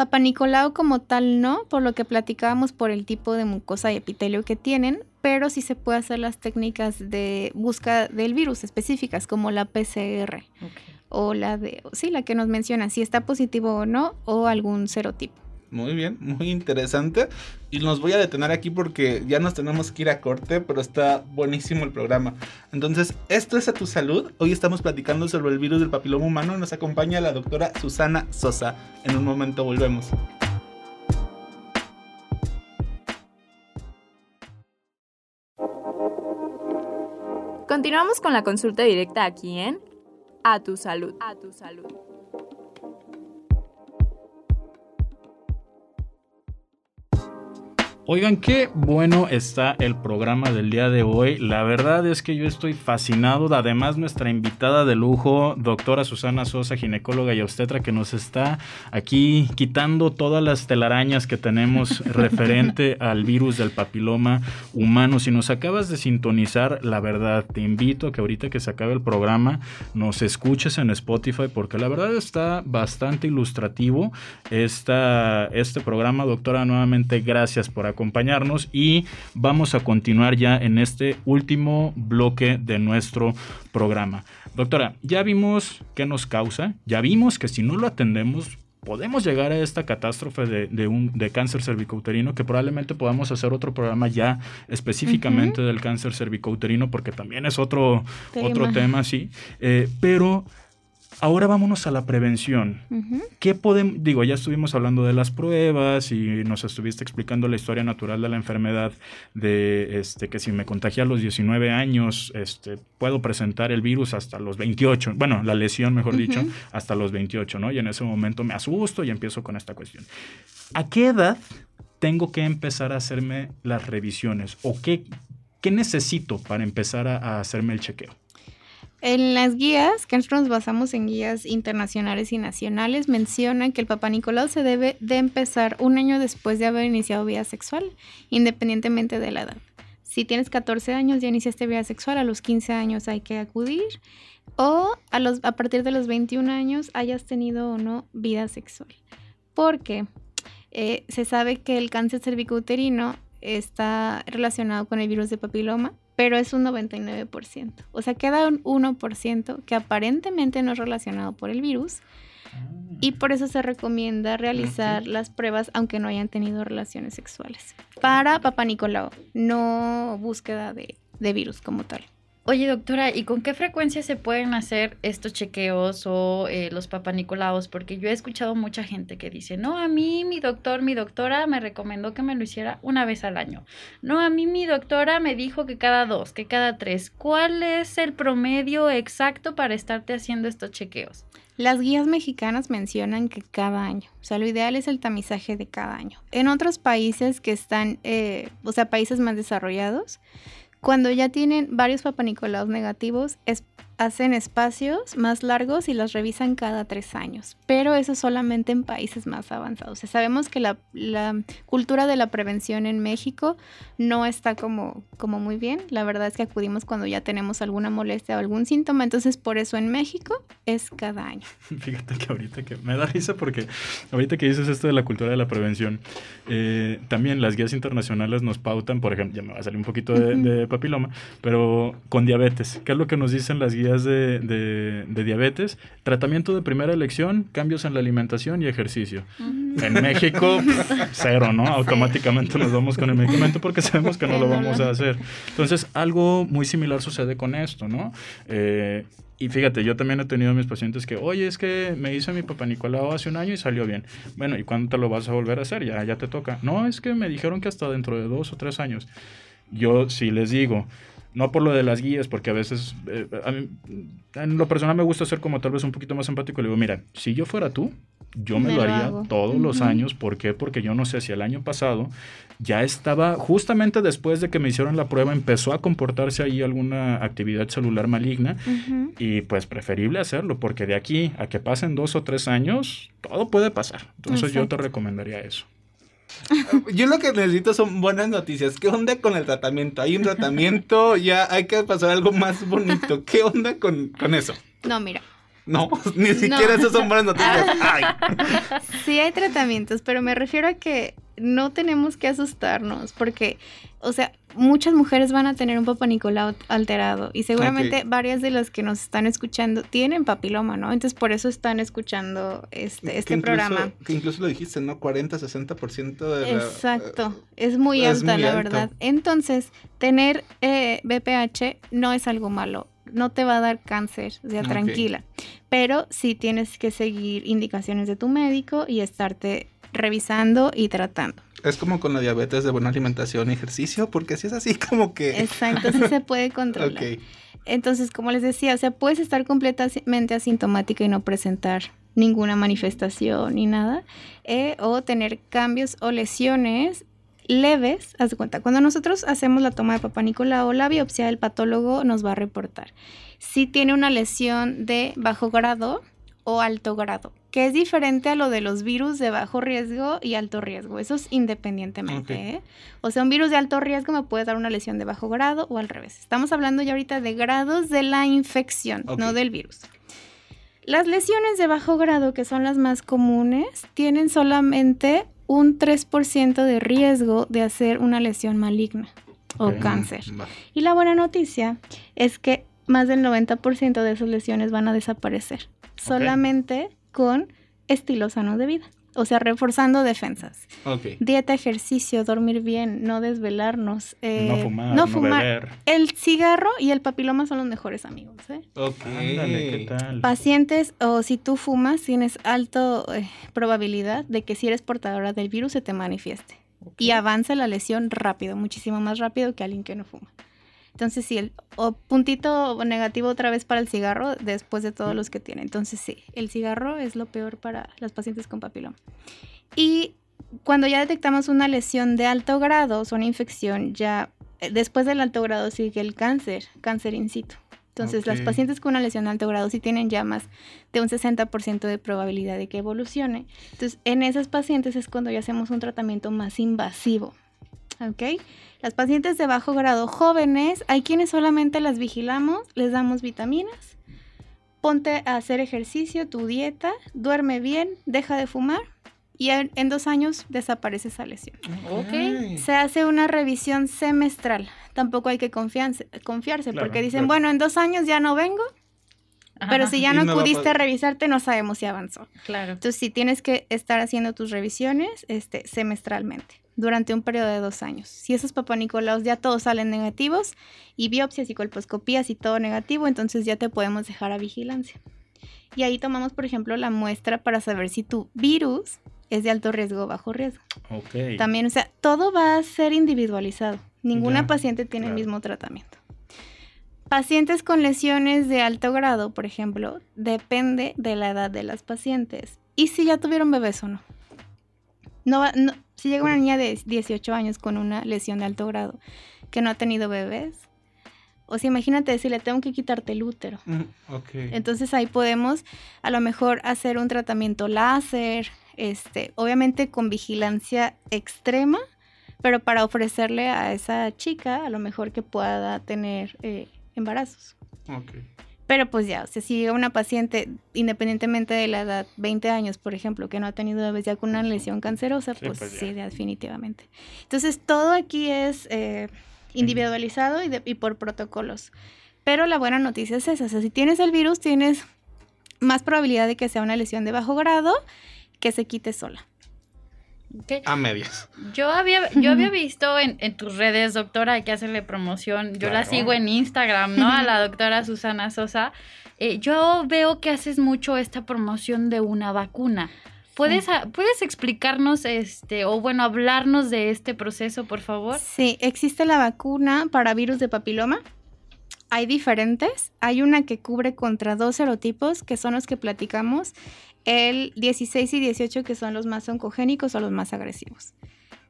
Papa Nicolau como tal no, por lo que platicábamos por el tipo de mucosa y epitelio que tienen, pero sí se puede hacer las técnicas de búsqueda del virus específicas como la PCR o la de, sí, la que nos menciona, si está positivo o no, o algún serotipo. Muy bien, muy interesante. Y nos voy a detener aquí porque ya nos tenemos que ir a corte, pero está buenísimo el programa. Entonces, esto es a tu salud. Hoy estamos platicando sobre el virus del papiloma humano nos acompaña la doctora Susana Sosa. En un momento volvemos. Continuamos con la consulta directa aquí en A tu salud. A tu salud. Oigan, qué bueno está el programa del día de hoy. La verdad es que yo estoy fascinado. Además, nuestra invitada de lujo, doctora Susana Sosa, ginecóloga y obstetra, que nos está aquí quitando todas las telarañas que tenemos referente al virus del papiloma humano. Si nos acabas de sintonizar, la verdad, te invito a que ahorita que se acabe el programa nos escuches en Spotify, porque la verdad está bastante ilustrativo esta, este programa. Doctora, nuevamente gracias por acompañarnos y vamos a continuar ya en este último bloque de nuestro programa. Doctora, ya vimos qué nos causa, ya vimos que si no lo atendemos podemos llegar a esta catástrofe de, de un, de cáncer cervicouterino, que probablemente podamos hacer otro programa ya específicamente del cáncer cervicouterino, porque también es otro Tema. otro tema, sí. Eh, pero ahora vámonos a la prevención. ¿Qué podemos, digo, ya estuvimos hablando de las pruebas y nos estuviste explicando la historia natural de la enfermedad, de este, que si me contagia a los 19 años, este, puedo presentar el virus hasta los 28, bueno, la lesión, mejor dicho, hasta los 28, ¿no? Y en ese momento me asusto y empiezo con esta cuestión. ¿A qué edad tengo que empezar a hacerme las revisiones? ¿O qué, qué necesito para empezar a, a hacerme el chequeo? En las guías, que nos basamos en guías internacionales y nacionales, mencionan que el Papa Nicolau se debe de empezar un año después de haber iniciado vida sexual, independientemente de la edad. Si tienes 14 años ya iniciaste vida sexual, a los 15 años hay que acudir, o a, los, a partir de los 21 años hayas tenido o no vida sexual. Porque Eh, se sabe que el cáncer cervicouterino está relacionado con el virus de papiloma, pero es un 99%. O sea, queda un 1% que aparentemente no es relacionado por el virus. Y por eso se recomienda realizar las pruebas aunque no hayan tenido relaciones sexuales. Para Papa Nicolau, no búsqueda de, de virus como tal. Oye, doctora, ¿y con qué frecuencia se pueden hacer estos chequeos o eh, los papanicolaos? Porque yo he escuchado mucha gente que dice, no, a mí mi doctor, mi doctora me recomendó que me lo hiciera una vez al año. No, a mí mi doctora me dijo que cada dos, que cada tres. ¿Cuál es el promedio exacto para estarte haciendo estos chequeos? Las guías mexicanas mencionan que cada año, o sea, lo ideal es el tamizaje de cada año. En otros países que están, eh, o sea, países más desarrollados, cuando ya tienen varios papanicolaos negativos, es hacen espacios más largos y los revisan cada tres años, pero eso solamente en países más avanzados. sabemos que la, cultura de la prevención en México no está como, como muy bien. La verdad es que acudimos cuando ya tenemos alguna molestia o algún síntoma, entonces por eso en México es cada año. Fíjate que ahorita que me da risa porque ahorita que dices esto de la cultura de la prevención, eh, también las guías internacionales nos pautan, por ejemplo, ya me va a salir un poquito de, de papiloma, pero con diabetes. ¿Qué es lo que nos dicen las guías? De, diabetes, tratamiento de primera elección, cambios en la alimentación y ejercicio. En México, cero, ¿no? Automáticamente nos vamos con el medicamento porque sabemos que no lo vamos a hacer. Entonces, algo muy similar sucede con esto, ¿no? Eh, y fíjate, yo también he tenido mis pacientes que, oye, es que me hice mi papá Nicolau hace un año y salió bien. Bueno, ¿y cuándo te lo vas a volver a hacer? Ya, ya te toca. No, es que me dijeron que hasta dentro de dos o tres años. Yo sí les digo, no por lo de las guías, porque a veces, eh, a mí, en lo personal me gusta ser como tal vez un poquito más empático. Le digo, mira, si yo fuera tú, yo me, lo haría todos los años. ¿Por qué? Porque yo no sé si el año pasado ya estaba, justamente después de que me hicieron la prueba, empezó a comportarse ahí alguna actividad celular maligna. Y pues preferible hacerlo, porque de aquí a que pasen dos o tres años, todo puede pasar. Entonces yo te recomendaría eso. Yo lo que necesito son buenas noticias. ¿Qué onda con el tratamiento? ¿Hay un tratamiento? Ya hay que pasar algo más bonito. ¿Qué onda con, eso? No, mira. No, ni siquiera eso son buenas noticias. Ay. Sí hay tratamientos, pero me refiero a que no tenemos que asustarnos porque, o sea, muchas mujeres van a tener un papá Nicolau alterado y seguramente varias de las que nos están escuchando tienen papiloma, ¿no? Entonces por eso están escuchando este, este programa. Que incluso lo dijiste, ¿no? 40, 60% de... Exacto, es muy alta, la verdad. Entonces, tener eh, BPH no es algo malo no te va a dar cáncer, o sea, tranquila. Pero sí tienes que seguir indicaciones de tu médico y estarte revisando y tratando. Es como con la diabetes de buena alimentación y ejercicio, porque si es así como que... Exacto, sí se puede controlar. Entonces, como les decía, o sea, puedes estar completamente asintomática y no presentar ninguna manifestación ni nada, eh, o tener cambios o lesiones leves, haz de cuenta, cuando nosotros hacemos la toma de papá o la biopsia, el patólogo nos va a reportar si tiene una lesión de bajo grado o alto grado que es diferente a lo de los virus de bajo riesgo y alto riesgo. Eso es independientemente. ¿eh? O sea, un virus de alto riesgo me puede dar una lesión de bajo grado o al revés. Estamos hablando ya ahorita de grados de la infección, no del virus. Las lesiones de bajo grado, que son las más comunes, tienen solamente un 3% de riesgo de hacer una lesión maligna o cáncer. Y la buena noticia es que más del 90% de esas lesiones van a desaparecer. Solamente con estilo sano de vida. O sea, reforzando defensas. Dieta, ejercicio, dormir bien, no desvelarnos. Eh, no fumar, no, fumar. el cigarro y el papiloma son los mejores amigos. ¿eh? Ok. ¿qué tal? Pacientes, o si tú fumas, tienes alta eh, probabilidad de que si eres portadora del virus se te manifieste. Y avanza la lesión rápido, muchísimo más rápido que alguien que no fuma. Entonces, sí, el o puntito negativo otra vez para el cigarro después de todos los que tiene. Entonces, sí, el cigarro es lo peor para las pacientes con papiloma. Y cuando ya detectamos una lesión de alto grado, o una infección, ya eh, después del alto grado sigue el cáncer, cáncer in situ. Entonces, las pacientes con una lesión de alto grado sí tienen ya más de un 60% de probabilidad de que evolucione. Entonces, en esas pacientes es cuando ya hacemos un tratamiento más invasivo. ¿Ok? Las pacientes de bajo grado jóvenes, hay quienes solamente las vigilamos, les damos vitaminas, ponte a hacer ejercicio, tu dieta, duerme bien, deja de fumar y en, en dos años desaparece esa lesión. Ok. Se hace una revisión semestral. Tampoco hay que confiarse, confiarse Claro, porque dicen, claro. bueno, en dos años ya no vengo, pero Ajá, si ya no no pudiste revisarte, no sabemos si avanzó. Claro. Entonces, sí tienes que estar haciendo tus revisiones este, semestralmente durante un periodo de dos años. Si esos papanicolaos ya todos salen negativos y biopsias y colposcopías y todo negativo, entonces ya te podemos dejar a vigilancia. Y ahí tomamos, por ejemplo, la muestra para saber si tu virus es de alto riesgo o bajo riesgo. Ok. También, o sea, todo va a ser individualizado. Ninguna paciente tiene el mismo tratamiento. Pacientes con lesiones de alto grado, por ejemplo, depende de la edad de las pacientes. Y si ya tuvieron bebés o no. No, va- no- si llega una niña de 18 años con una lesión de alto grado que no ha tenido bebés, o sea, imagínate si le tengo que quitarte el útero. Mm. Entonces ahí podemos a lo mejor hacer un tratamiento láser, este, obviamente con vigilancia extrema, pero para ofrecerle a esa chica a lo mejor que pueda tener eh, embarazos. Pero pues ya, o sea, si llega una paciente, independientemente de la edad, 20 años, por ejemplo, que no ha tenido bebés ya con una lesión cancerosa, Sí, pues, pues sí, definitivamente. Entonces, todo aquí es eh, individualizado y, de- y por protocolos. Pero la buena noticia es esa, o sea, si tienes el virus, tienes más probabilidad de que sea una lesión de bajo grado que se quite sola. A medias. Yo había, yo había visto en, en tus redes, doctora, hay que hacerle promoción. Yo la sigo en Instagram, ¿no? A la doctora Susana Sosa. Eh, yo veo que haces mucho esta promoción de una vacuna. ¿Puedes, a- ¿Puedes explicarnos, este, o bueno, hablarnos de este proceso, por favor? Sí, existe la vacuna para virus de papiloma. Hay diferentes. Hay una que cubre contra dos serotipos, que son los que platicamos, el 16 y 18, que son los más oncogénicos o los más agresivos.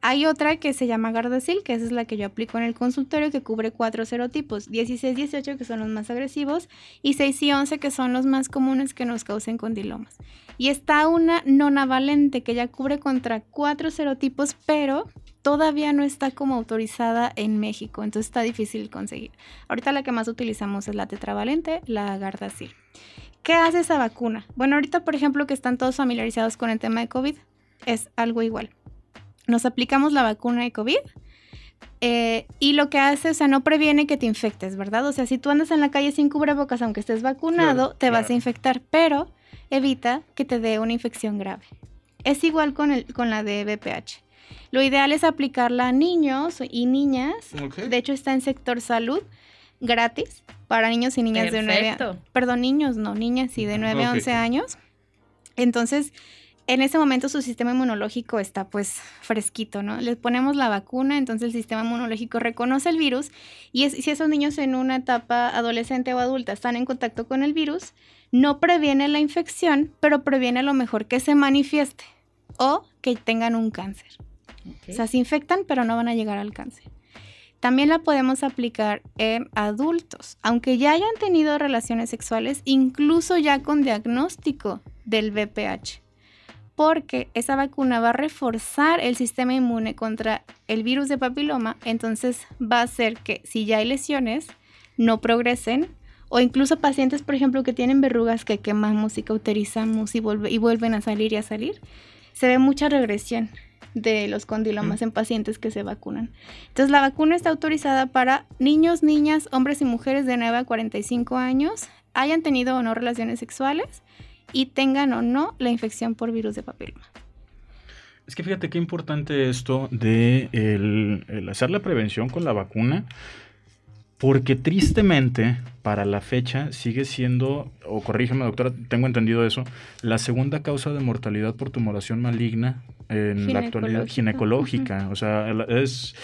Hay otra que se llama Gardasil, que esa es la que yo aplico en el consultorio, que cubre cuatro serotipos, 16 y 18, que son los más agresivos, y 6 y 11, que son los más comunes que nos causen condilomas. Y está una nonavalente, que ya cubre contra cuatro serotipos, pero todavía no está como autorizada en México, entonces está difícil conseguir. Ahorita la que más utilizamos es la tetravalente, la Gardasil. ¿Qué hace esa vacuna? Bueno, ahorita por ejemplo que están todos familiarizados con el tema de COVID, es algo igual. Nos aplicamos la vacuna de COVID eh, y lo que hace, o sea, no previene que te infectes, ¿verdad? O sea, si tú andas en la calle sin cubrebocas, aunque estés vacunado, Claro, te vas a infectar, pero evita que te dé una infección grave. Es igual con, el, con la de VPH. Lo ideal es aplicarla a niños y niñas. De hecho, está en sector salud gratis para niños y niñas de 9 Perfecto. Perdón, niños, no, niñas, sí, de 9 a Ok. 11 años. Entonces, en ese momento su sistema inmunológico está pues fresquito, ¿no? Les ponemos la vacuna, entonces el sistema inmunológico reconoce el virus y es- si esos niños en una etapa adolescente o adulta están en contacto con el virus, no previene la infección, pero previene a lo mejor que se manifieste o que tengan un cáncer. O sea, se infectan, pero no van a llegar al cáncer. También la podemos aplicar en adultos, aunque ya hayan tenido relaciones sexuales, incluso ya con diagnóstico del VPH, porque esa vacuna va a reforzar el sistema inmune contra el virus de papiloma, entonces va a hacer que si ya hay lesiones, no progresen, o incluso pacientes, por ejemplo, que tienen verrugas que quemamos y cauterizamos y, y vuelven a salir y a salir, se ve mucha regresión de los condilomas en pacientes que se vacunan. Entonces la vacuna está autorizada para niños, niñas, hombres y mujeres de 9 a 45 años, hayan tenido o no relaciones sexuales y tengan o no la infección por virus de papiloma. Es que fíjate qué importante esto de el, el hacer la prevención con la vacuna, porque tristemente para la fecha sigue siendo, o corrígeme doctora, tengo entendido eso, la segunda causa de mortalidad por tumoración maligna en la actualidad Ginecológica. O sea, es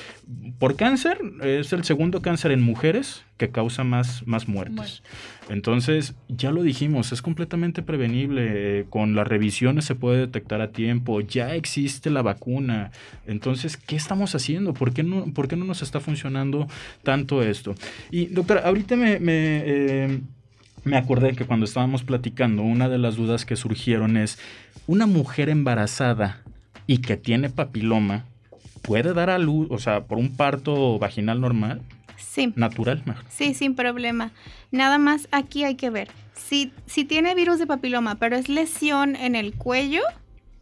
por cáncer, es el segundo cáncer en mujeres que causa más, más muertes. Entonces, ya lo dijimos, es completamente prevenible. Con las revisiones se puede detectar a tiempo. Ya existe la vacuna. Entonces, ¿qué estamos haciendo? ¿Por qué no, por qué no nos está funcionando tanto esto? Y, doctora, ahorita me, me, eh, me acordé que cuando estábamos platicando, una de las dudas que surgieron es, ¿una mujer embarazada y que tiene papiloma puede dar a luz, o sea, por un parto vaginal normal, Sí, natural? mejor? sí, sin problema. Nada más aquí hay que ver. Si, si tiene virus de papiloma, pero es lesión en el cuello,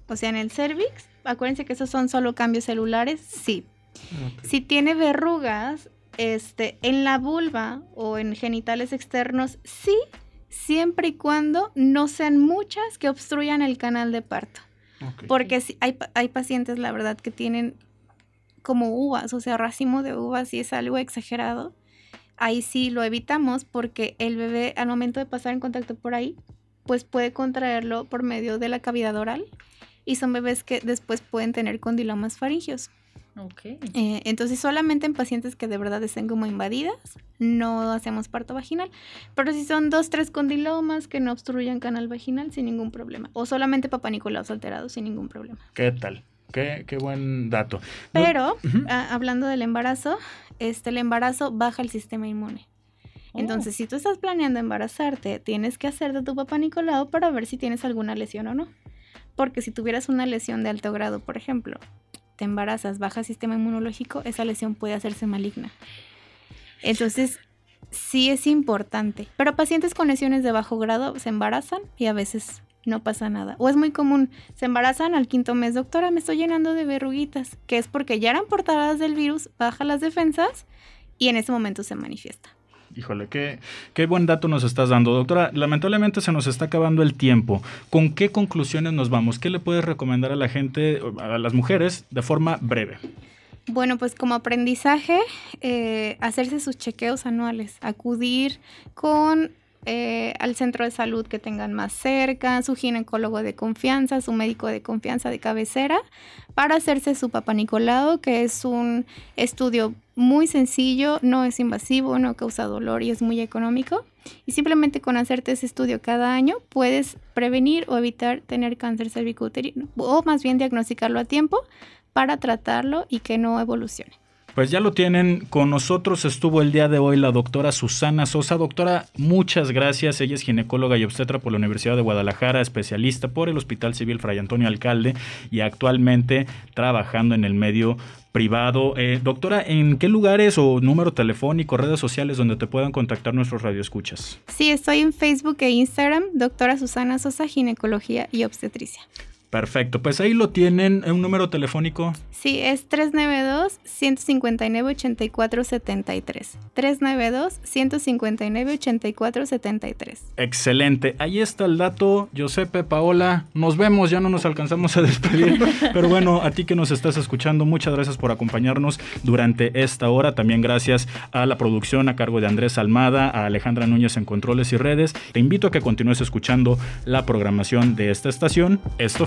O sea, en el cervix, acuérdense que esos son solo cambios celulares, sí. Si tiene verrugas, este, en la vulva o en genitales externos, sí, siempre y cuando no sean muchas que obstruyan el canal de parto. Porque hay, hay pacientes, la verdad, que tienen como uvas, o sea, racimo de uvas y es algo exagerado. Ahí sí lo evitamos porque el bebé al momento de pasar en contacto por ahí, pues puede contraerlo por medio de la cavidad oral y son bebés que después pueden tener condilomas faringios. Ok. Eh, entonces solamente en pacientes que de verdad estén como invadidas no hacemos parto vaginal, pero si son dos, tres condilomas que no obstruyan canal vaginal sin ningún problema, o solamente papanicolaos alterados sin ningún problema. ¿Qué tal? Qué, qué buen dato. Pero ah, hablando del embarazo, este el embarazo baja el sistema inmune. Oh. Entonces, si tú estás planeando embarazarte, tienes que hacer de tu papá Nicolau para ver si tienes alguna lesión o no. Porque si tuvieras una lesión de alto grado, por ejemplo, te embarazas, baja sistema inmunológico, esa lesión puede hacerse maligna. Entonces, sí es importante. Pero pacientes con lesiones de bajo grado se embarazan y a veces no pasa nada. O es muy común, se embarazan al quinto mes, doctora, me estoy llenando de verruguitas, que es porque ya eran portadas del virus, baja las defensas y en ese momento se manifiesta. Híjole, qué, qué buen dato nos estás dando, doctora. Lamentablemente se nos está acabando el tiempo. ¿Con qué conclusiones nos vamos? ¿Qué le puedes recomendar a la gente, a las mujeres, de forma breve? Bueno, pues como aprendizaje, eh, hacerse sus chequeos anuales, acudir con eh, al centro de salud que tengan más cerca, su ginecólogo de confianza, su médico de confianza de cabecera, para hacerse su papá Nicolau, que es un estudio muy sencillo, no es invasivo, no causa dolor y es muy económico. Y simplemente con hacerte ese estudio cada año puedes prevenir o evitar tener cáncer cervicouterino, o más bien diagnosticarlo a tiempo para tratarlo y que no evolucione. Pues ya lo tienen. Con nosotros estuvo el día de hoy la doctora Susana Sosa. Doctora, muchas gracias. Ella es ginecóloga y obstetra por la Universidad de Guadalajara, especialista por el Hospital Civil Fray Antonio Alcalde y actualmente trabajando en el medio privado. Eh, doctora, ¿en qué lugares o número telefónico, redes sociales donde te puedan contactar nuestros radioescuchas? Sí, estoy en Facebook e Instagram, doctora Susana Sosa, ginecología y obstetricia. Perfecto, pues ahí lo tienen, un número telefónico. Sí, es 392-159-8473. 392-159-8473. Excelente, ahí está el dato. Giuseppe, Paola, nos vemos, ya no nos alcanzamos a despedir. Pero bueno, a ti que nos estás escuchando, muchas gracias por acompañarnos durante esta hora. También gracias a la producción a cargo de Andrés Almada, a Alejandra Núñez en Controles y Redes. Te invito a que continúes escuchando la programación de esta estación. Esto